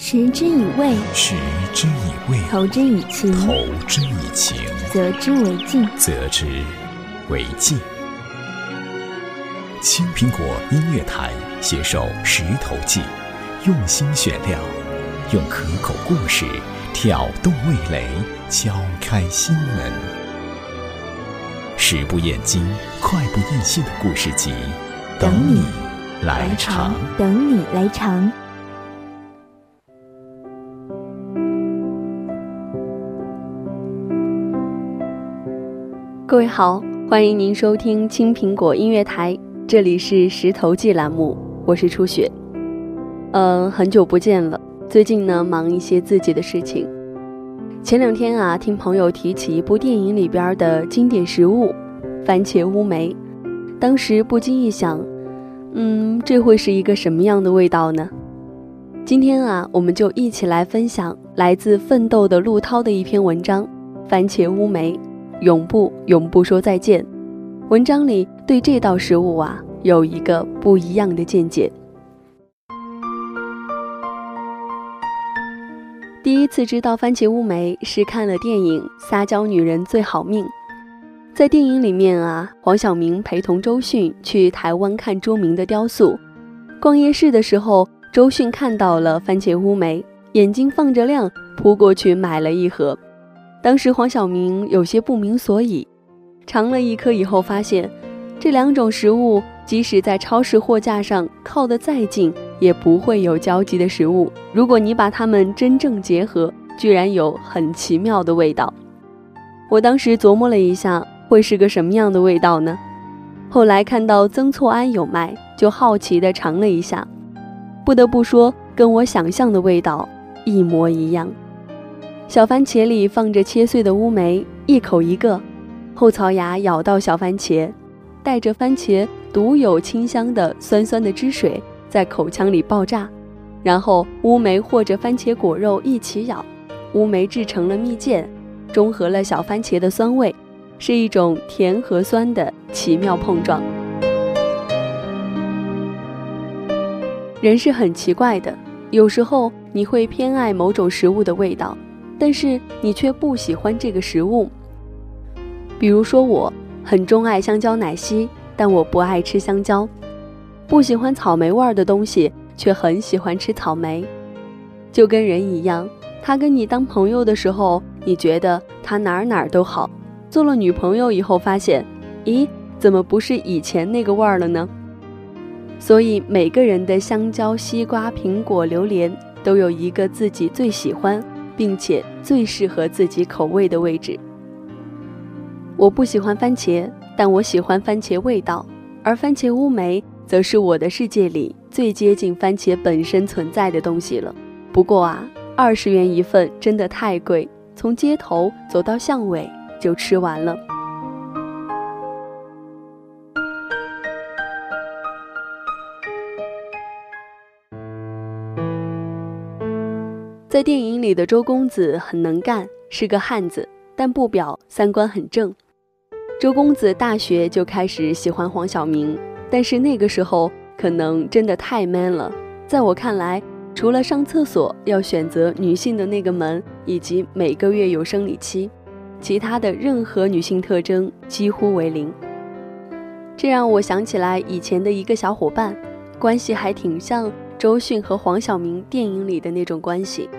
食之以味，食之以味，投之以情，投之以情，则之为敬。则之为敬。青苹果音乐台携手石头记，用心选料，用可口故事挑动味蕾，敲开心门。食不厌精，快不厌细的故事集，等你来尝。等你来尝。各位好，欢迎您收听青苹果音乐台，这里是石头记栏目，我是初雪。嗯，很久不见了，最近呢忙一些自己的事情。前两天啊，听朋友提起一部电影里边的经典食物——番茄乌梅，当时不经意想，嗯，这会是一个什么样的味道呢？今天啊，我们就一起来分享来自奋斗的陆涛的一篇文章《番茄乌梅》。永不永不说再见。文章里对这道食物啊有一个不一样的见解。第一次知道番茄乌梅是看了电影《撒娇女人最好命》。在电影里面啊，黄晓明陪同周迅去台湾看朱铭的雕塑。逛夜市的时候，周迅看到了番茄乌梅，眼睛放着亮，扑过去买了一盒。当时黄晓明有些不明所以，尝了一颗以后发现，这两种食物即使在超市货架上靠得再近，也不会有交集的食物。如果你把它们真正结合，居然有很奇妙的味道。我当时琢磨了一下，会是个什么样的味道呢？后来看到曾厝垵有卖，就好奇地尝了一下，不得不说，跟我想象的味道一模一样。小番茄里放着切碎的乌梅，一口一个，后槽牙咬到小番茄，带着番茄独有清香的酸酸的汁水在口腔里爆炸，然后乌梅或者番茄果肉一起咬，乌梅制成了蜜饯，中和了小番茄的酸味，是一种甜和酸的奇妙碰撞。人是很奇怪的，有时候你会偏爱某种食物的味道。但是你却不喜欢这个食物。比如说，我很钟爱香蕉奶昔，但我不爱吃香蕉；不喜欢草莓味儿的东西，却很喜欢吃草莓。就跟人一样，他跟你当朋友的时候，你觉得他哪儿哪儿都好；做了女朋友以后，发现，咦，怎么不是以前那个味儿了呢？所以每个人的香蕉、西瓜、苹果、榴莲，都有一个自己最喜欢。并且最适合自己口味的位置。我不喜欢番茄，但我喜欢番茄味道，而番茄乌梅则是我的世界里最接近番茄本身存在的东西了。不过啊，二十元一份真的太贵，从街头走到巷尾就吃完了。在电影里的周公子很能干，是个汉子，但不表三观很正。周公子大学就开始喜欢黄晓明，但是那个时候可能真的太 man 了。在我看来，除了上厕所要选择女性的那个门，以及每个月有生理期，其他的任何女性特征几乎为零。这让我想起来以前的一个小伙伴，关系还挺像。周迅和黄晓明电影里的那种关系，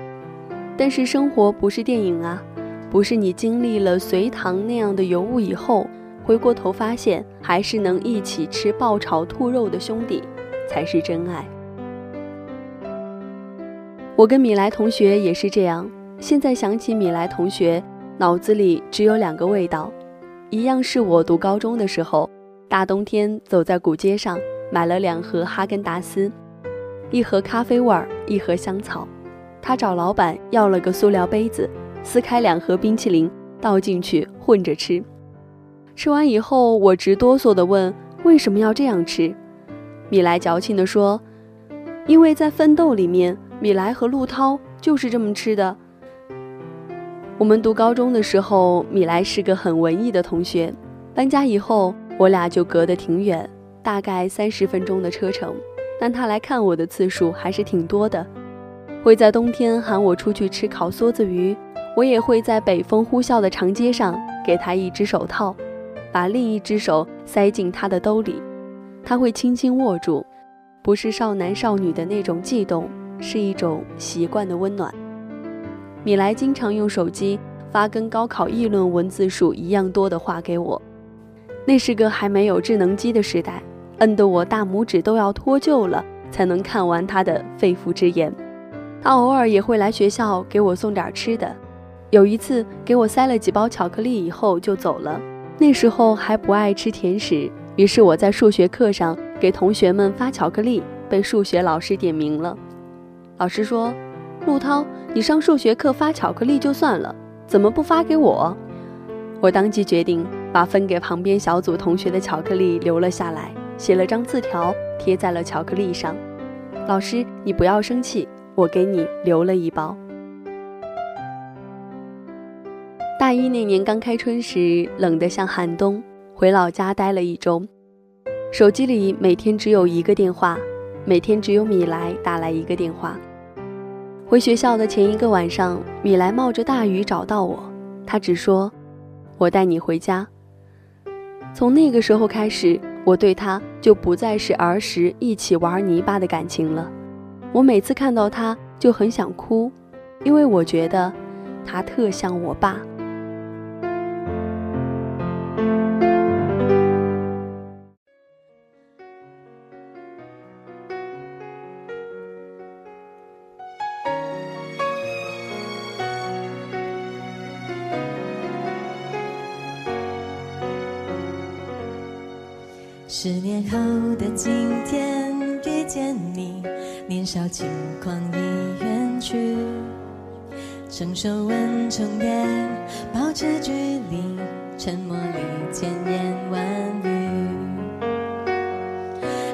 但是生活不是电影啊，不是你经历了隋唐那样的尤物以后，回过头发现还是能一起吃爆炒兔肉的兄弟，才是真爱。我跟米莱同学也是这样，现在想起米莱同学，脑子里只有两个味道，一样是我读高中的时候，大冬天走在古街上，买了两盒哈根达斯。一盒咖啡味儿，一盒香草。他找老板要了个塑料杯子，撕开两盒冰淇淋，倒进去混着吃。吃完以后，我直哆嗦地问：“为什么要这样吃？”米莱矫情地说：“因为在奋斗里面，米莱和陆涛就是这么吃的。”我们读高中的时候，米莱是个很文艺的同学。搬家以后，我俩就隔得挺远，大概三十分钟的车程。但他来看我的次数还是挺多的。会在冬天喊我出去吃烤梭子鱼，我也会在北风呼啸的长街上给他一只手套，把另一只手塞进他的兜里，他会轻轻握住，不是少男少女的那种悸动，是一种习惯的温暖。米莱经常用手机发跟高考议论文字数一样多的话给我，那是个还没有智能机的时代，摁得我大拇指都要脱臼了才能看完他的肺腑之言。他偶尔也会来学校给我送点吃的，有一次给我塞了几包巧克力以后就走了。那时候还不爱吃甜食，于是我在数学课上给同学们发巧克力，被数学老师点名了。老师说：“陆涛。”你上数学课发巧克力就算了，怎么不发给我？我当即决定把分给旁边小组同学的巧克力留了下来，写了张字条贴在了巧克力上。老师，你不要生气，我给你留了一包。大一那年刚开春时，冷得像寒冬，回老家待了一周，手机里每天只有一个电话，每天只有米莱打来一个电话。回学校的前一个晚上，米莱冒着大雨找到我，他只说：“我带你回家。”从那个时候开始，我对他就不再是儿时一起玩泥巴的感情了。我每次看到他就很想哭，因为我觉得他特像我爸。十年后的今天遇见你，年少轻狂已远去，成熟稳重也，保持距离，沉默里千言万语。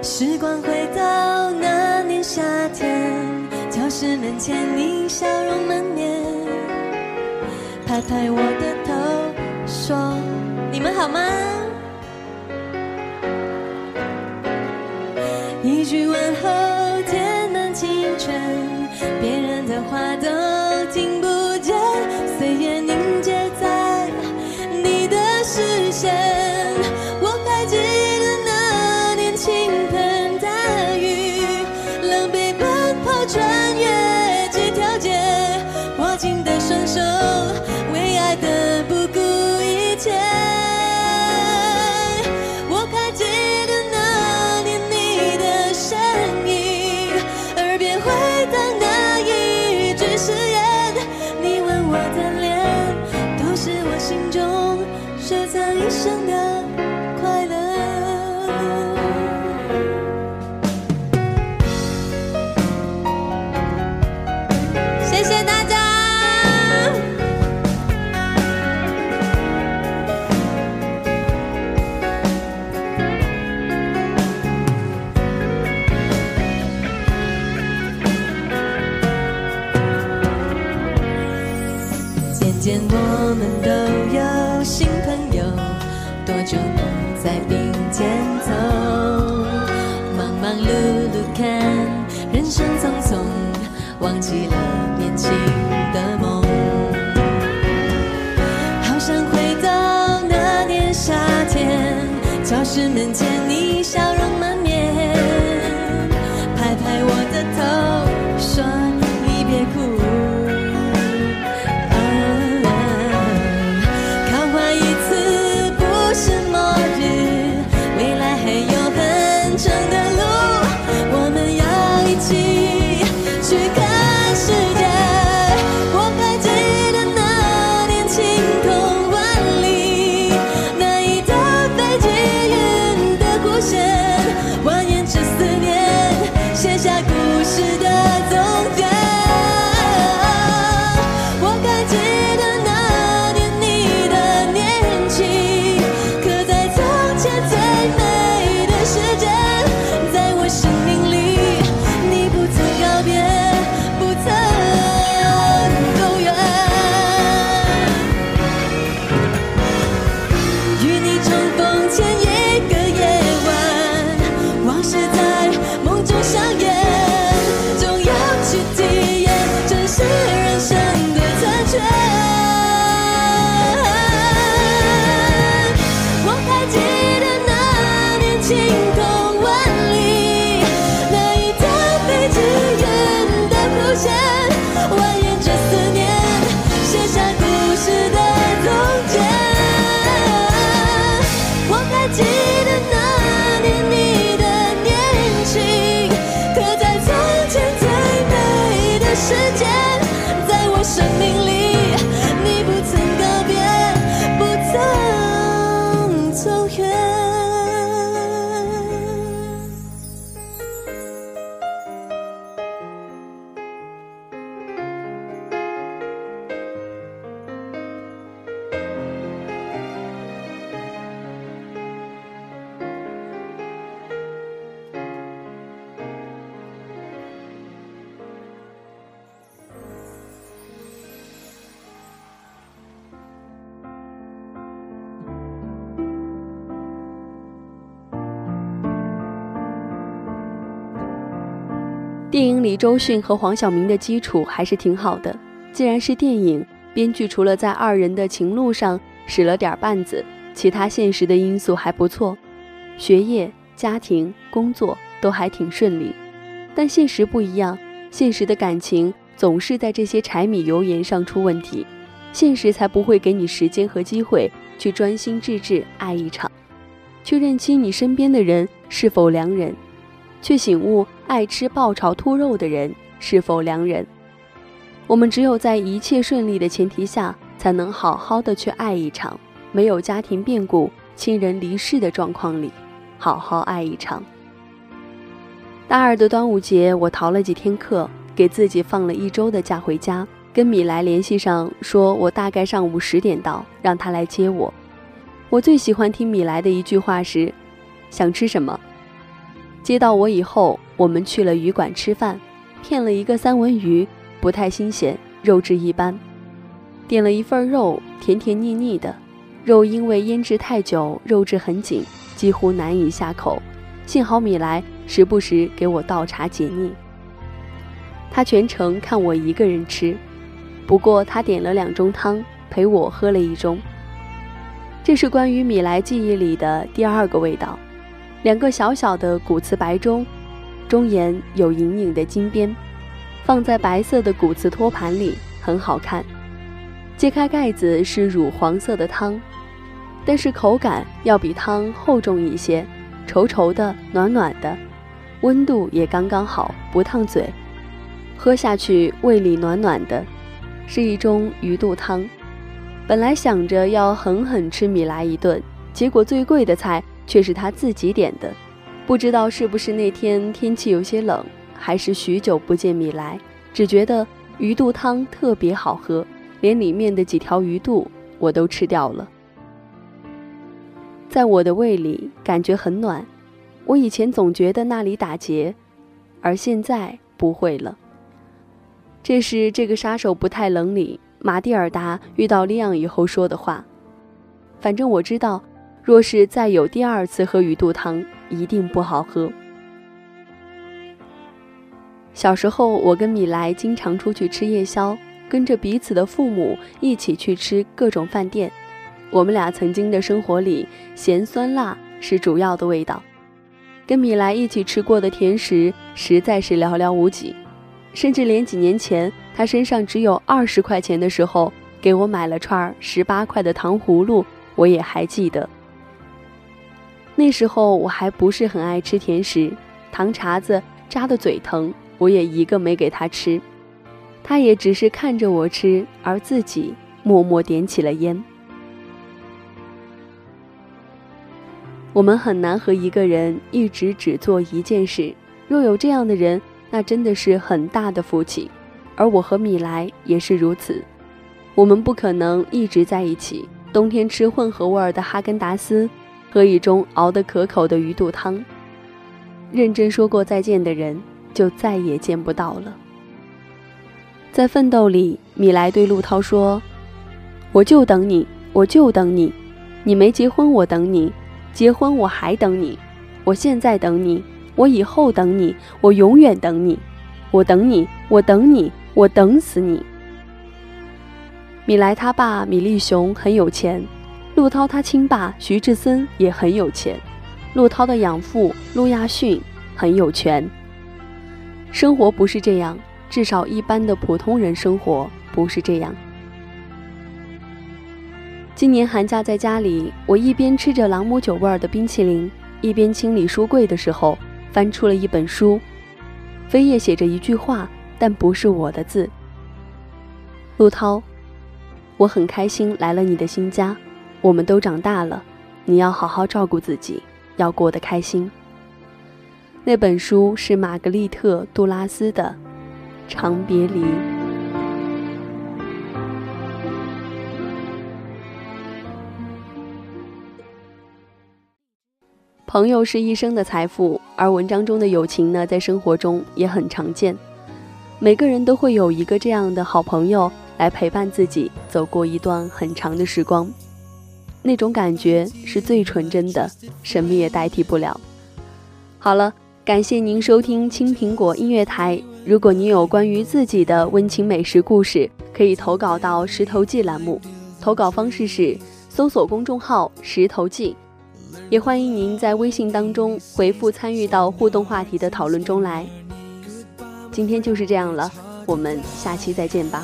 时光回到那年夏天，教室门前你笑容满面，拍拍我的头说：“你们好吗？”生的失眠前电影里周迅和黄晓明的基础还是挺好的。既然是电影，编剧除了在二人的情路上使了点绊子，其他现实的因素还不错，学业、家庭、工作都还挺顺利。但现实不一样，现实的感情总是在这些柴米油盐上出问题，现实才不会给你时间和机会去专心致志爱一场，去认清你身边的人是否良人。去醒悟爱吃爆炒兔肉的人是否良人。我们只有在一切顺利的前提下，才能好好的去爱一场；没有家庭变故、亲人离世的状况里，好好爱一场。大二的端午节，我逃了几天课，给自己放了一周的假回家，跟米莱联系上，说我大概上午十点到，让他来接我。我最喜欢听米莱的一句话是：“想吃什么？”接到我以后，我们去了鱼馆吃饭，骗了一个三文鱼，不太新鲜，肉质一般。点了一份肉，甜甜腻腻的，肉因为腌制太久，肉质很紧，几乎难以下口。幸好米莱时不时给我倒茶解腻。他全程看我一个人吃，不过他点了两盅汤，陪我喝了一盅。这是关于米莱记忆里的第二个味道。两个小小的骨瓷白盅，中沿有隐隐的金边，放在白色的骨瓷托盘里，很好看。揭开盖子是乳黄色的汤，但是口感要比汤厚重一些，稠稠的，暖暖的，温度也刚刚好，不烫嘴。喝下去胃里暖暖的，是一盅鱼肚汤。本来想着要狠狠吃米莱一顿，结果最贵的菜。却是他自己点的，不知道是不是那天天气有些冷，还是许久不见米莱，只觉得鱼肚汤特别好喝，连里面的几条鱼肚我都吃掉了。在我的胃里感觉很暖，我以前总觉得那里打结，而现在不会了。这是这个杀手不太冷里马蒂尔达遇到利昂以后说的话，反正我知道。若是再有第二次喝鱼肚汤，一定不好喝。小时候，我跟米莱经常出去吃夜宵，跟着彼此的父母一起去吃各种饭店。我们俩曾经的生活里，咸酸辣是主要的味道。跟米莱一起吃过的甜食实在是寥寥无几，甚至连几年前他身上只有二十块钱的时候，给我买了串十八块的糖葫芦，我也还记得。那时候我还不是很爱吃甜食，糖碴子扎的嘴疼，我也一个没给他吃，他也只是看着我吃，而自己默默点起了烟。我们很难和一个人一直只做一件事，若有这样的人，那真的是很大的福气。而我和米莱也是如此，我们不可能一直在一起，冬天吃混合味儿的哈根达斯。喝一盅熬得可口的鱼肚汤。认真说过再见的人，就再也见不到了。在奋斗里，米莱对陆涛说：“我就等你，我就等你。你没结婚，我等你；结婚，我还等你。我现在等你，我以后等你，我永远等你。我等你，我等你，我等死你。”米莱他爸米利雄很有钱。陆涛他亲爸徐志森也很有钱，陆涛的养父陆亚逊很有权。生活不是这样，至少一般的普通人生活不是这样。今年寒假在家里，我一边吃着朗姆酒味儿的冰淇淋，一边清理书柜的时候，翻出了一本书，扉页写着一句话：“但不是我的字。陆涛，我很开心来了你的新家，我们都长大了，你要好好照顾自己，要过得开心。那本书是玛格丽特·杜拉斯的《长别离》。朋友是一生的财富，而文章中的友情呢，在生活中也很常见。每个人都会有一个这样的好朋友，来陪伴自己走过一段很长的时光。那种感觉是最纯真的，什么也代替不了。好了，感谢您收听青苹果音乐台。如果您有关于自己的温情美食故事，可以投稿到石头记栏目。投稿方式是搜索公众号“石头记”。也欢迎您在微信当中回复参与到互动话题的讨论中来。今天就是这样了，我们下期再见吧。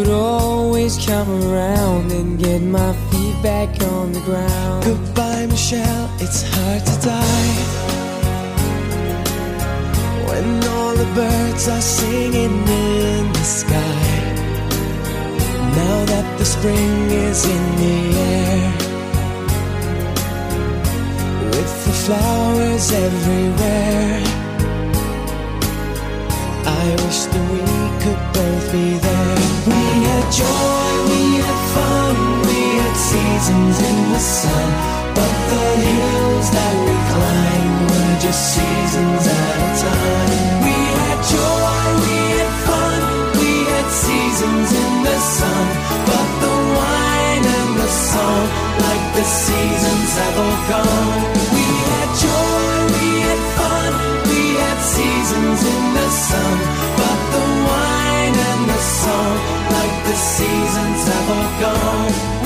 would always come around and get my feet back on the ground. Goodbye, Michelle, it's hard to die. When all the birds are singing in the sky. Now that the spring is in the air With the flowers everywhere I wish that we could both be there we had joy, we had fun, we had seasons in the sun. But the hills that we climbed were just seasons at a time. We had joy, we had fun, we had seasons in the sun. But the wine and the song, like the seasons have all gone. We had joy, we had fun, we had seasons in the sun. seasons have all gone.